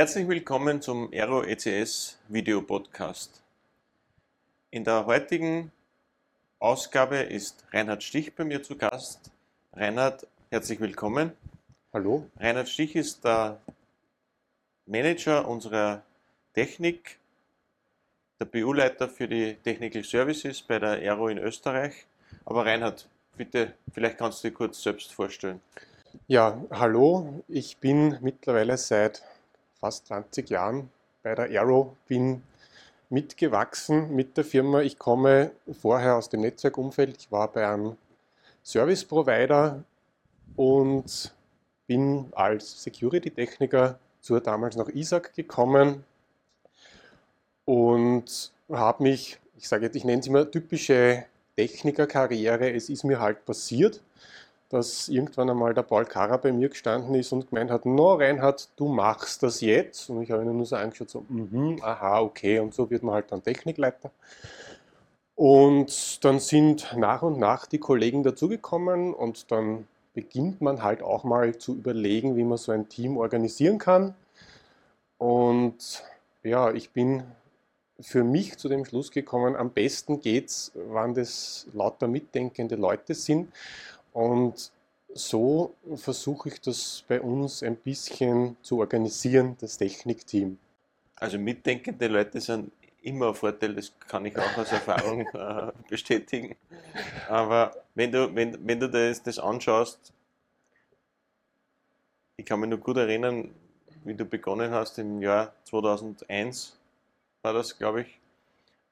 Herzlich willkommen zum Aero ECS Video Podcast. In der heutigen Ausgabe ist Reinhard Stich bei mir zu Gast. Reinhard, herzlich willkommen. Hallo. Reinhard Stich ist der Manager unserer Technik, der BU-Leiter für die Technical Services bei der Aero in Österreich. Aber Reinhard, bitte, vielleicht kannst du dich kurz selbst vorstellen. Ja, hallo. Ich bin mittlerweile seit fast 20 Jahren bei der Aero, bin mitgewachsen mit der Firma. Ich komme vorher aus dem Netzwerkumfeld. Ich war bei einem Service Provider und bin als Security-Techniker zur damals noch ISAC gekommen und habe mich, ich sage jetzt, ich nenne es immer typische Technikerkarriere. Es ist mir halt passiert dass irgendwann einmal der Paul Karrer bei mir gestanden ist und gemeint hat, no Reinhard, du machst das jetzt. Und ich habe ihn nur so angeschaut, so, mhm, aha, okay. Und so wird man halt dann Technikleiter. Und dann sind nach und nach die Kollegen dazugekommen und dann beginnt man halt auch mal zu überlegen, wie man so ein Team organisieren kann. Und ja, ich bin für mich zu dem Schluss gekommen, am besten geht es, wann das lauter mitdenkende Leute sind. Und so versuche ich das bei uns ein bisschen zu organisieren, das Technikteam. Also mitdenkende Leute sind immer ein Vorteil, das kann ich auch aus Erfahrung äh, bestätigen. Aber wenn du, wenn, wenn du das, das anschaust, ich kann mich nur gut erinnern, wie du begonnen hast im Jahr 2001, war das, glaube ich.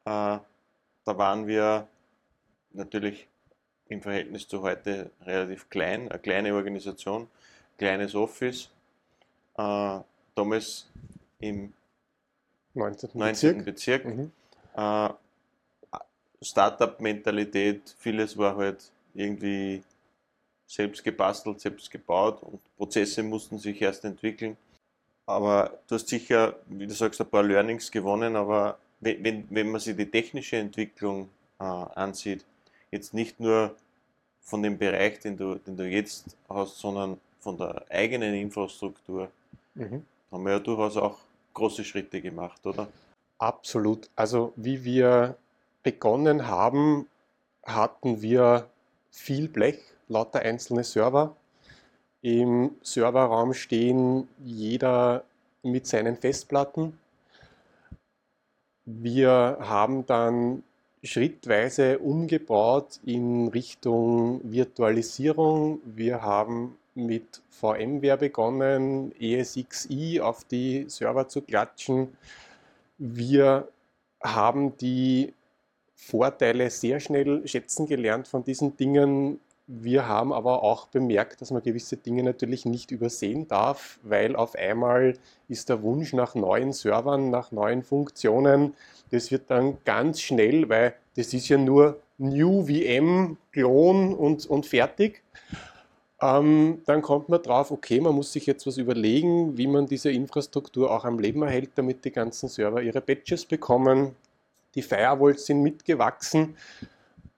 Äh, da waren wir natürlich im Verhältnis zu heute relativ klein, eine kleine Organisation, kleines Office. Äh, damals im 19. 19. Bezirk. Bezirk. Mhm. Äh, Startup-Mentalität, vieles war halt irgendwie selbst gebastelt, selbst gebaut und Prozesse mussten sich erst entwickeln. Aber du hast sicher, wie du sagst, ein paar Learnings gewonnen, aber wenn, wenn, man sich die technische Entwicklung äh, ansieht, jetzt nicht nur von dem Bereich, den du, den du jetzt hast, sondern von der eigenen Infrastruktur, mhm. haben wir ja durchaus auch große Schritte gemacht, oder? Absolut. Also wie wir begonnen haben, hatten wir viel Blech, lauter einzelne Server. Im Serverraum stehen jeder mit seinen Festplatten. Wir haben dann schrittweise umgebaut in Richtung Virtualisierung. Wir haben mit VMware begonnen, ESXi auf die Server zu klatschen. Wir haben die Vorteile sehr schnell schätzen gelernt von diesen Dingen. Wir haben aber auch bemerkt, dass man gewisse Dinge natürlich nicht übersehen darf, weil auf einmal ist der Wunsch nach neuen Servern, nach neuen Funktionen, das wird dann ganz schnell, weil das ist ja nur New VM, Klon und, und fertig. Ähm, dann kommt man drauf, okay, man muss sich jetzt was überlegen, wie man diese Infrastruktur auch am Leben erhält, damit die ganzen Server ihre Patches bekommen. Die Firewalls sind mitgewachsen.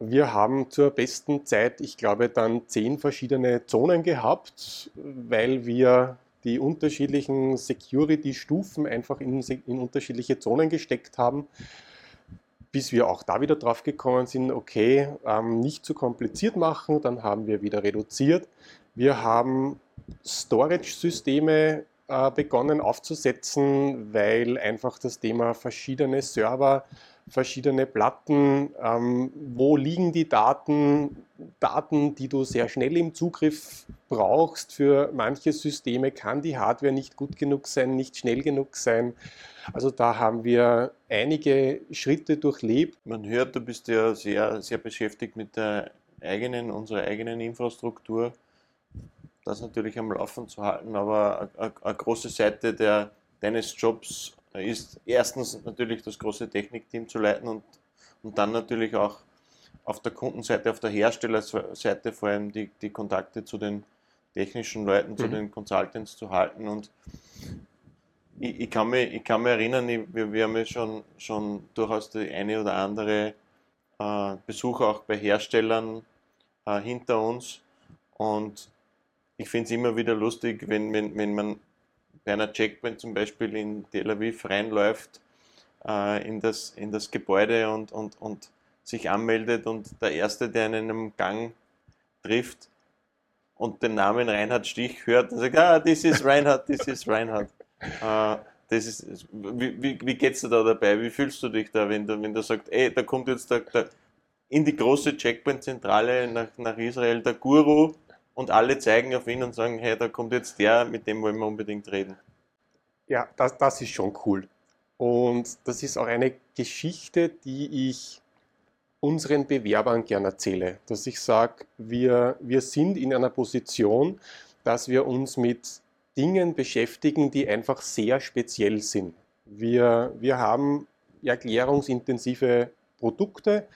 Wir haben zur besten Zeit, ich glaube, dann zehn verschiedene Zonen gehabt, weil wir die unterschiedlichen Security-Stufen einfach in, in, unterschiedliche Zonen gesteckt haben, bis wir auch da wieder drauf gekommen sind, okay, ähm, nicht zu kompliziert machen, dann haben wir wieder reduziert. Wir haben Storage-Systeme äh, begonnen aufzusetzen, weil einfach das Thema verschiedene Server verschiedene Platten, ähm, wo liegen die Daten, Daten, die du sehr schnell im Zugriff brauchst. Für manche Systeme kann die Hardware nicht gut genug sein, nicht schnell genug sein. Also da haben wir einige Schritte durchlebt. Man hört, du bist ja sehr, sehr beschäftigt mit der eigenen, unserer eigenen Infrastruktur, das natürlich am Laufen zu halten, aber eine, große Seite der, deines Jobs ist erstens natürlich das große Technikteam zu leiten und, und dann natürlich auch auf der Kundenseite, auf der Herstellerseite vor allem die, die Kontakte zu den technischen Leuten, mhm. zu den Consultants zu halten. Und ich, ich, kann, mich, ich kann mich erinnern, ich, wir, wir haben ja schon, schon durchaus die eine oder andere äh, Besuch auch bei Herstellern äh, hinter uns. Und ich finde es immer wieder lustig, wenn, wenn, wenn man bei einer Checkpoint zum Beispiel in Tel Aviv reinläuft äh, in, das, in das Gebäude und, und, und sich anmeldet und der Erste, der in einem Gang trifft und den Namen Reinhard Stich hört und sagt, ah, this is Reinhard, this is Reinhard. Äh, das ist, wie, wie, wie geht's dir da dabei? Wie fühlst du dich da, wenn du, wenn du sagst, ey, da kommt jetzt der, der in die große Checkpoint-Zentrale nach, nach Israel der Guru und alle zeigen auf ihn und sagen, hey, da kommt jetzt der, mit dem wollen wir unbedingt reden. Ja, das, das ist schon cool. Und das ist auch eine Geschichte, die ich unseren Bewerbern gerne erzähle. Dass ich sage, wir, wir sind in einer Position, dass wir uns mit Dingen beschäftigen, die einfach sehr speziell sind. Wir, wir haben erklärungsintensive Produkte,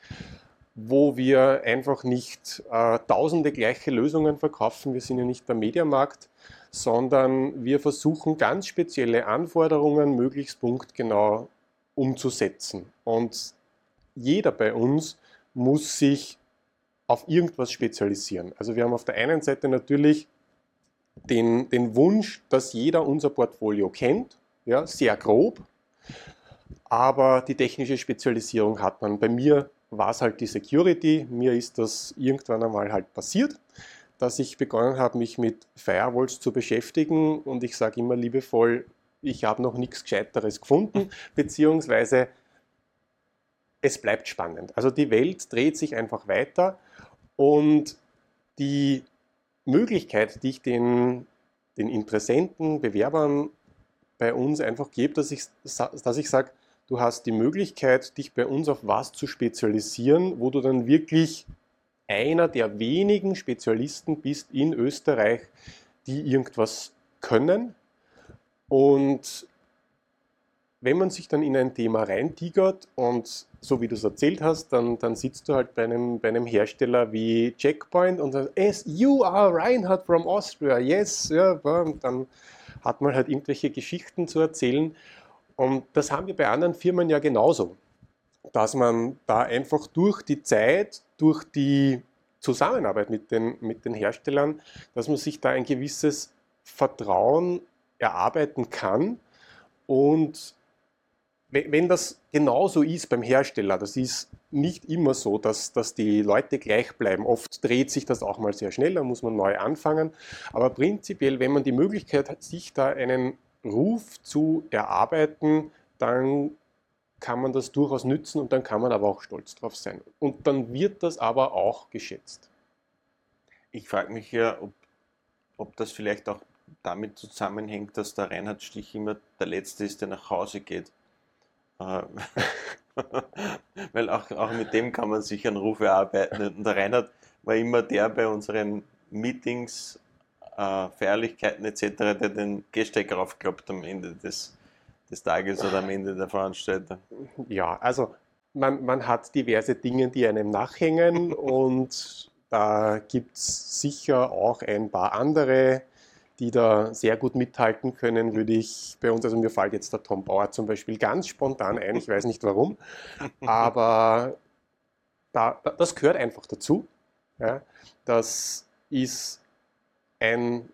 wo wir einfach nicht äh, tausende gleiche Lösungen verkaufen. Wir sind ja nicht der Mediamarkt, sondern wir versuchen ganz spezielle Anforderungen möglichst punktgenau umzusetzen. Und jeder bei uns muss sich auf irgendwas spezialisieren. Also wir haben auf der einen Seite natürlich den, den Wunsch, dass jeder unser Portfolio kennt, ja, sehr grob, aber die technische Spezialisierung hat man. Bei mir war es halt die Security. Mir ist das irgendwann einmal halt passiert, dass ich begonnen habe, mich mit Firewalls zu beschäftigen und ich sage immer liebevoll, ich habe noch nichts Gescheiteres gefunden, beziehungsweise es bleibt spannend. Also die Welt dreht sich einfach weiter und die Möglichkeit, die ich den, den Interessenten, Bewerbern bei uns einfach gebe, dass ich, dass ich sage, du hast die Möglichkeit, dich bei uns auf was zu spezialisieren, wo du dann wirklich einer der wenigen Spezialisten bist in Österreich, die irgendwas können. Und wenn man sich dann in ein Thema reintigert und so wie du es erzählt hast, dann, dann sitzt du halt bei einem, bei einem Hersteller wie Checkpoint und sagst, yes, you are Reinhard from Austria, yes, ja, dann hat man halt irgendwelche Geschichten zu erzählen und das haben wir bei anderen Firmen ja genauso, dass man da einfach durch die Zeit, durch die Zusammenarbeit mit den, mit den Herstellern, dass man sich da ein gewisses Vertrauen erarbeiten kann. Und wenn das genauso ist beim Hersteller, das ist nicht immer so, dass, dass die Leute gleich bleiben. Oft dreht sich das auch mal sehr schnell, da muss man neu anfangen. Aber prinzipiell, wenn man die Möglichkeit hat, sich da einen Ruf zu erarbeiten, dann kann man das durchaus nützen und dann kann man aber auch stolz drauf sein. Und dann wird das aber auch geschätzt. Ich frage mich ja, ob, ob das vielleicht auch damit zusammenhängt, dass der Reinhard Stich immer der Letzte ist, der nach Hause geht. Äh, weil auch, auch mit dem kann man sich einen Ruf erarbeiten. Und der Reinhard war immer der bei unseren Meetings äh, Feierlichkeiten etc., der den Gehsteig raufklappt am Ende des, des Tages oder am Ende der Veranstaltung? Ja, also man, man hat diverse Dinge, die einem nachhängen und da gibt es sicher auch ein paar andere, die da sehr gut mithalten können, würde ich bei uns, also mir fällt jetzt der Tom Bauer zum Beispiel ganz spontan ein, ich weiß nicht warum, aber da, das gehört einfach dazu. Ja. Das ist ein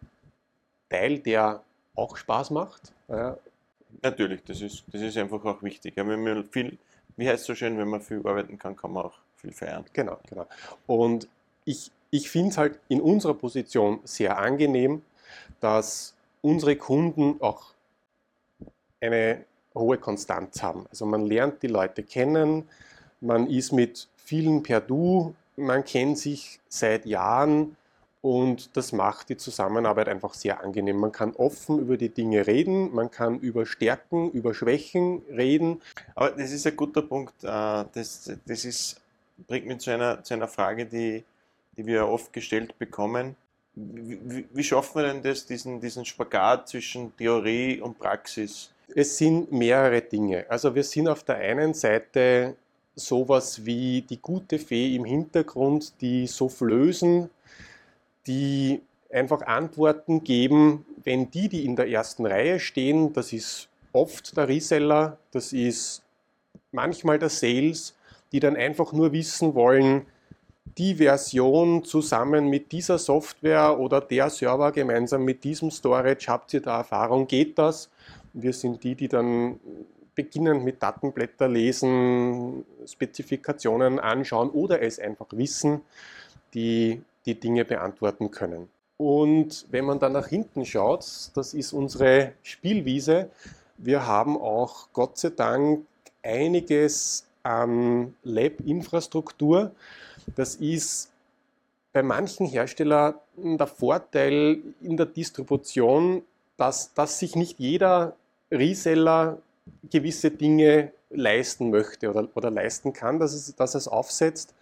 Teil, der auch Spaß macht. Ja. Natürlich, das ist, das ist einfach auch wichtig. Ja, wenn man viel, wie heißt es so schön, wenn man viel arbeiten kann, kann man auch viel feiern. Genau, genau. Und ich, ich finde es halt in unserer Position sehr angenehm, dass unsere Kunden auch eine hohe Konstanz haben. Also man lernt die Leute kennen, man ist mit vielen per Du, man kennt sich seit Jahren und das macht die Zusammenarbeit einfach sehr angenehm. Man kann offen über die Dinge reden, man kann über Stärken, über Schwächen reden. Aber das ist ein guter Punkt. Äh, das, das ist, bringt mich zu einer, zu einer Frage, die, die wir oft gestellt bekommen. Wie, wie schaffen wir denn das, diesen, diesen Spagat zwischen Theorie und Praxis? Es sind mehrere Dinge. Also wir sind auf der einen Seite sowas wie die gute Fee im Hintergrund, die Soufflösen, die einfach Antworten geben, wenn die, die in der ersten Reihe stehen, das ist oft der Reseller, das ist manchmal der Sales, die dann einfach nur wissen wollen, die Version zusammen mit dieser Software oder der Server gemeinsam mit diesem Storage, habt ihr da Erfahrung, geht das? Wir sind die, die dann beginnen mit Datenblätter lesen, Spezifikationen anschauen oder es einfach wissen, die die Dinge beantworten können. Und wenn man dann nach hinten schaut, das ist unsere Spielwiese. Wir haben auch Gott sei Dank einiges an Lab-Infrastruktur. Das ist bei manchen Herstellern der Vorteil in der Distribution, dass, dass sich nicht jeder Reseller gewisse Dinge leisten möchte oder, oder leisten kann, dass es, dass es aufsetzt.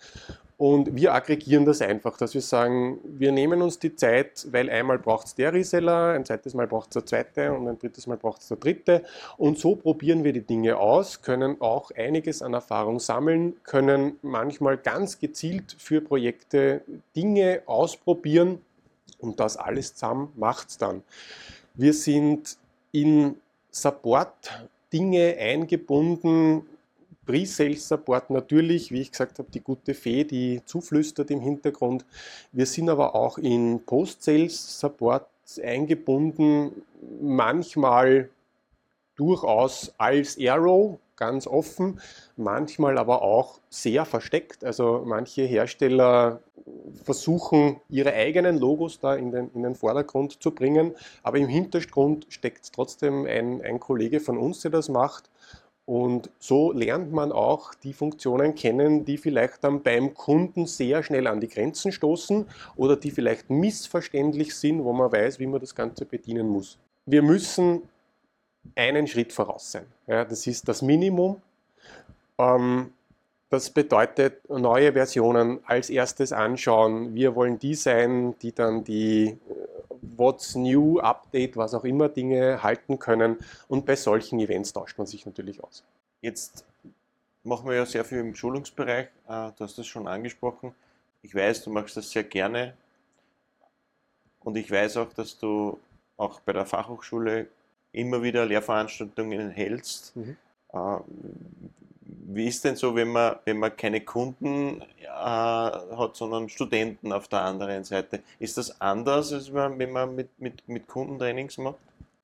Und wir aggregieren das einfach, dass wir sagen, wir nehmen uns die Zeit, weil einmal braucht es der Reseller, ein zweites Mal braucht es der zweite und ein drittes Mal braucht es der dritte. Und so probieren wir die Dinge aus, können auch einiges an Erfahrung sammeln, können manchmal ganz gezielt für Projekte Dinge ausprobieren und das alles zusammen macht es dann. Wir sind in Support Dinge eingebunden, Pre-Sales-Support natürlich, wie ich gesagt habe, die gute Fee, die zuflüstert im Hintergrund. Wir sind aber auch in Post-Sales-Support eingebunden, manchmal durchaus als Arrow, ganz offen, manchmal aber auch sehr versteckt. Also manche Hersteller versuchen, ihre eigenen Logos da in den, in den Vordergrund zu bringen, aber im Hintergrund steckt trotzdem ein, ein Kollege von uns, der das macht. Und so lernt man auch die Funktionen kennen, die vielleicht dann beim Kunden sehr schnell an die Grenzen stoßen oder die vielleicht missverständlich sind, wo man weiß, wie man das Ganze bedienen muss. Wir müssen einen Schritt voraus sein. Ja, das ist das Minimum. Ähm, das bedeutet, neue Versionen als erstes anschauen. Wir wollen die sein, die dann die What's New, Update, was auch immer Dinge halten können. Und bei solchen Events tauscht man sich natürlich aus. Jetzt machen wir ja sehr viel im Schulungsbereich. Äh, du hast das schon angesprochen. Ich weiß, du machst das sehr gerne. Und ich weiß auch, dass du auch bei der Fachhochschule immer wieder Lehrveranstaltungen hältst. Mhm. Wie ist denn so, wenn man, wenn man keine Kunden äh, hat, sondern Studenten auf der anderen Seite? Ist das anders, als wenn man mit, mit, mit Kundentrainings macht?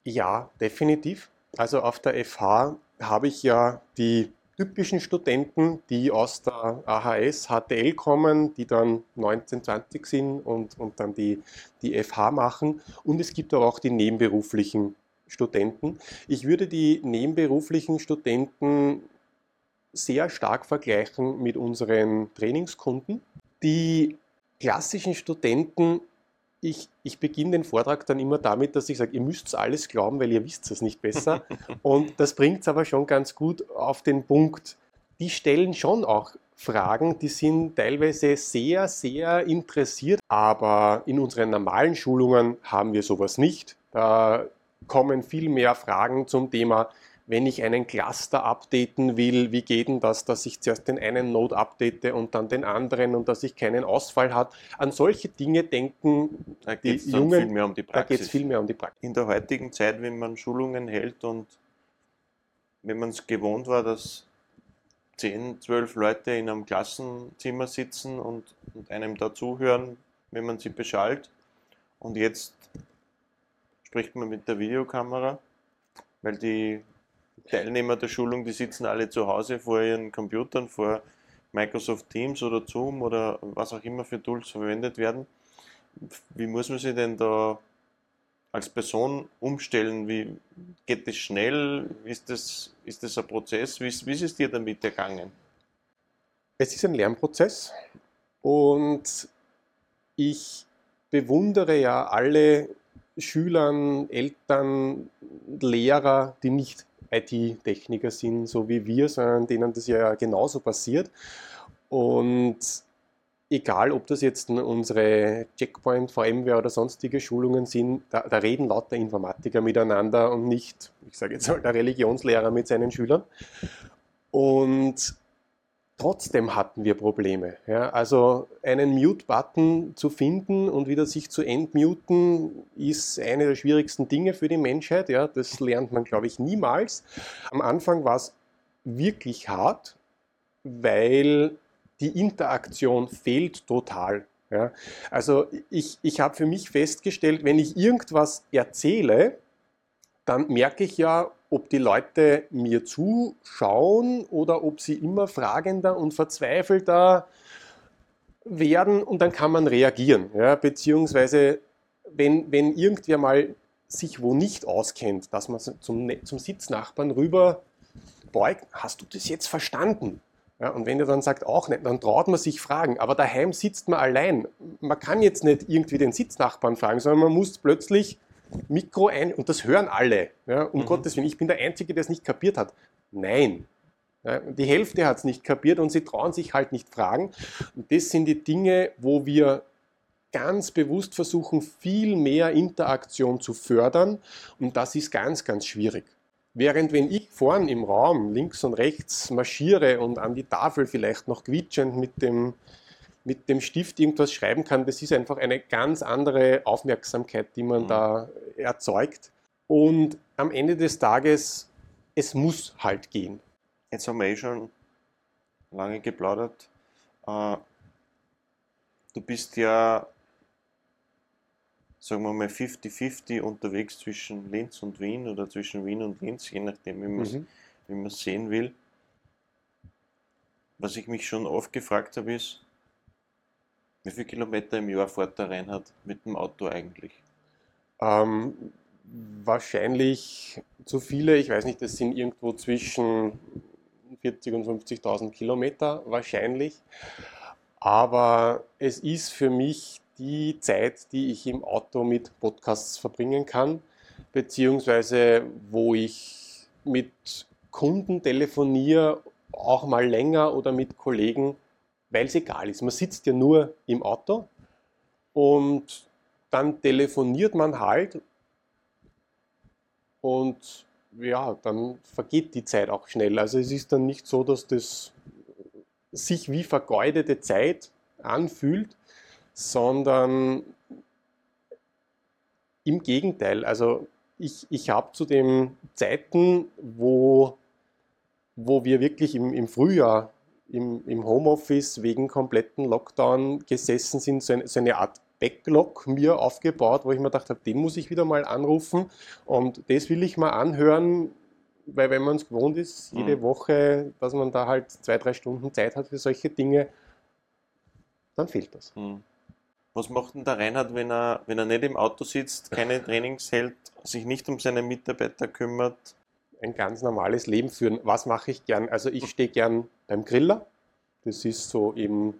Ja, definitiv. Also auf der FH habe ich ja die typischen Studenten, die aus der AHS, HTL kommen, die dann 19, 20 sind und, und dann die, die FH machen. Und es gibt aber auch die nebenberuflichen Studenten. Ich würde die nebenberuflichen Studenten sehr stark vergleichen mit unseren Trainingskunden. Die klassischen Studenten, ich, ich beginne den Vortrag dann immer damit, dass ich sage, ihr müsst alles glauben, weil ihr wisst es nicht besser. Und das bringt es aber schon ganz gut auf den Punkt. Die stellen schon auch Fragen, die sind teilweise sehr, sehr interessiert, aber in unseren normalen Schulungen haben wir sowas nicht. Da kommen viel mehr Fragen zum Thema, wenn ich einen Cluster updaten will, wie geht denn das, dass ich zuerst den einen Node update und dann den anderen und dass ich keinen Ausfall habe. An solche Dinge denken da die Jungen. Viel mehr um die Praxis. Da geht es viel mehr um die Praxis. In der heutigen Zeit, wenn man Schulungen hält und wenn man es gewohnt war, dass 10, 12 Leute in einem Klassenzimmer sitzen und, und einem dazuhören, wenn man sie beschallt. Und jetzt spricht man mit der Videokamera, weil die Teilnehmer der Schulung, die sitzen alle zu Hause vor ihren Computern, vor Microsoft Teams oder Zoom oder was auch immer für Tools verwendet werden. Wie muss man sich denn da als Person umstellen? Wie geht das schnell? Ist das, ist das ein Prozess? Wie, wie ist es dir damit ergangen? Es ist ein Lernprozess und ich bewundere ja alle Schülern, Eltern, Lehrer, die nicht IT-Techniker sind, so wie wir, sondern denen das ja genauso passiert. Und egal, ob das jetzt unsere Checkpoint, VMware oder sonstige Schulungen sind, da, da reden lauter Informatiker miteinander und nicht, ich sage jetzt mal, der Religionslehrer mit seinen Schülern. Und Trotzdem hatten wir Probleme. Ja, also einen Mute-Button zu finden und wieder sich zu entmuten, ist eine der schwierigsten Dinge für die Menschheit. Ja, das lernt man, glaube ich, niemals. Am Anfang war es wirklich hart, weil die Interaktion fehlt total. Ja? Also ich, ich habe für mich festgestellt, wenn ich irgendwas erzähle, dann merke ich ja, ob die Leute mir zuschauen oder ob sie immer fragender und verzweifelter werden und dann kann man reagieren. Ja? Beziehungsweise, wenn, wenn irgendwer mal sich wo nicht auskennt, dass man zum, zum Sitznachbarn rüber beugt, hast du das jetzt verstanden? Ja, und wenn er dann sagt, auch nicht, dann traut man sich fragen. Aber daheim sitzt man allein. Man kann jetzt nicht irgendwie den Sitznachbarn fragen, sondern man muss plötzlich Mikro ein, und das hören alle. Ja, um mhm. Gottes Willen, ich bin der Einzige, der es nicht kapiert hat. Nein. Ja, die Hälfte hat es nicht kapiert und sie trauen sich halt nicht fragen. Und das sind die Dinge, wo wir ganz bewusst versuchen, viel mehr Interaktion zu fördern. Und das ist ganz, ganz schwierig. Während wenn ich vorn im Raum links und rechts marschiere und an die Tafel vielleicht noch quietschend mit dem, mit dem Stift irgendwas schreiben kann, das ist einfach eine ganz andere Aufmerksamkeit, die man mhm. da erzeugt. Und am Ende des Tages, es muss halt gehen. Jetzt haben wir eh schon lange geplaudert. Äh, du bist ja sagen wir mal 50-50 unterwegs zwischen Linz und Wien oder zwischen Wien und Linz, je nachdem, wie man es mhm. sehen will. Was ich mich schon oft gefragt habe, ist, wie viele Kilometer im Jahr fährt der Reinhard mit dem Auto eigentlich? Ähm, wahrscheinlich zu viele, ich weiß nicht, das sind irgendwo zwischen 40 und 50.000 Kilometer wahrscheinlich. Aber es ist für mich die Zeit, die ich im Auto mit Podcasts verbringen kann, beziehungsweise wo ich mit Kunden telefoniere, auch mal länger oder mit Kollegen, weil es egal ist. Man sitzt ja nur im Auto und dann telefoniert man halt und ja, dann vergeht die Zeit auch schnell. Also es ist dann nicht so, dass das sich wie vergeudete Zeit anfühlt, sondern im Gegenteil. Also ich, ich habe zu den Zeiten, wo, wo wir wirklich im, im Frühjahr im, im Homeoffice wegen kompletten Lockdown gesessen sind, so eine, so eine Art Backlog mir aufgebaut, wo ich mir gedacht habe, den muss ich wieder mal anrufen und das will ich mal anhören, weil wenn man es gewohnt ist, jede mhm. Woche, dass man da halt zwei, drei Stunden Zeit hat für solche Dinge, dann fehlt das. Mhm. Was macht denn der Reinhard, wenn er, wenn er nicht im Auto sitzt, keine Trainings hält, sich nicht um seine Mitarbeiter kümmert? Ein ganz normales Leben führen. Was mache ich gern? Also ich stehe gern beim Griller. Das ist so im,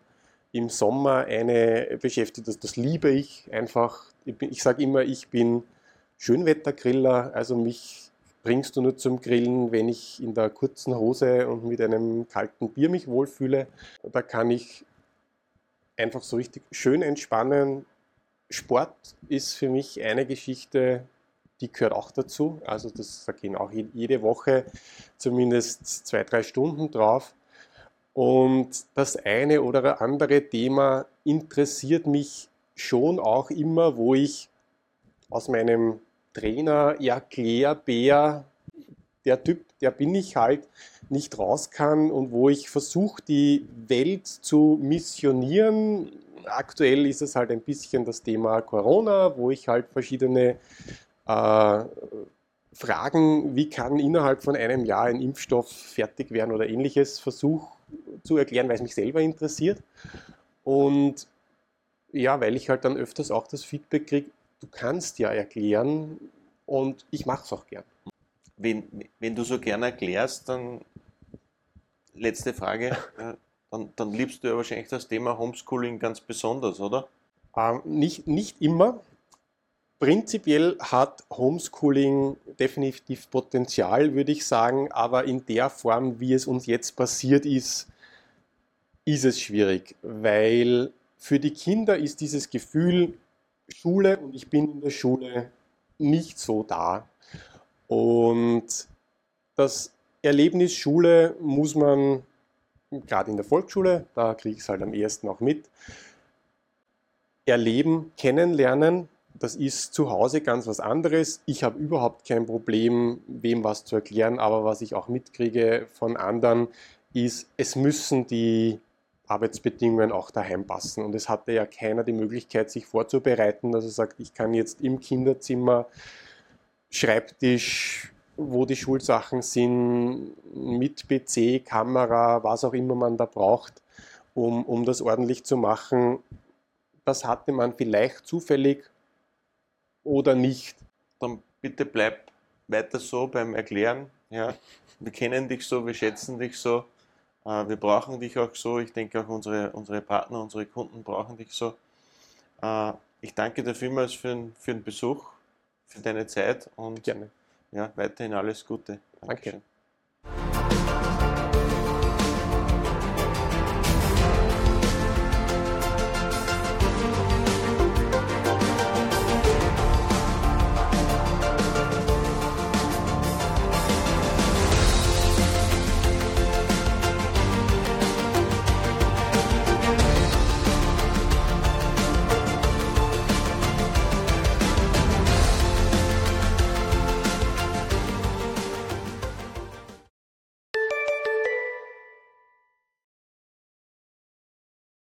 im Sommer eine Beschäftigung, das, das liebe ich einfach. Ich, ich sage immer, ich bin Schönwettergriller, also mich bringst du nur zum Grillen, wenn ich in der kurzen Hose und mit einem kalten Bier mich wohlfühle. Da kann ich einfach so richtig schön entspannen. Sport ist für mich eine Geschichte, die gehört auch dazu. Also das, da gehen auch jede Woche zumindest zwei, drei Stunden drauf. Und das eine oder andere Thema interessiert mich schon auch immer, wo ich aus meinem Trainer Erklärbär, der Typ, der bin ich halt, nicht raus kann und wo ich versuche, die Welt zu missionieren. Aktuell ist es halt ein bisschen das Thema Corona, wo ich halt verschiedene äh, Fragen, wie kann innerhalb von einem Jahr ein Impfstoff fertig werden oder ähnliches, versuche zu erklären, weil es mich selber interessiert. Und ja, weil ich halt dann öfters auch das Feedback kriege, du kannst ja erklären und ich mache es auch gern. Wenn, wenn du so gerne erklärst, dann letzte Frage. Dann, dann, liebst du ja wahrscheinlich das Thema Homeschooling ganz besonders, oder? Ähm, nicht, nicht immer. Prinzipiell hat Homeschooling definitiv Potenzial, würde ich sagen, aber in der Form, wie es uns jetzt passiert ist, ist es schwierig, weil für die Kinder ist dieses Gefühl Schule und ich bin in der Schule nicht so da. Und das Erlebnis Schule muss man, gerade in der Volksschule, da kriege ich es halt am ehesten auch mit, erleben, kennenlernen. Das ist zu Hause ganz was anderes. Ich habe überhaupt kein Problem, wem was zu erklären, aber was ich auch mitkriege von anderen, ist, es müssen die Arbeitsbedingungen auch daheim passen. Und es hatte ja keiner die Möglichkeit, sich vorzubereiten, dass er sagt, ich kann jetzt im Kinderzimmer, Schreibtisch, wo die Schulsachen sind, mit PC, Kamera, was auch immer man da braucht, um, um das ordentlich zu machen. Das hatte man vielleicht zufällig oder nicht. Dann bitte bleib weiter so beim Erklären. Ja. Wir kennen dich so, wir schätzen dich so, äh, wir brauchen dich auch so. Ich denke auch unsere, unsere Partner, unsere Kunden brauchen dich so. Äh, ich danke dir vielmals für, für den Besuch, für deine Zeit und Gerne. ja, weiterhin alles Gute. Danke.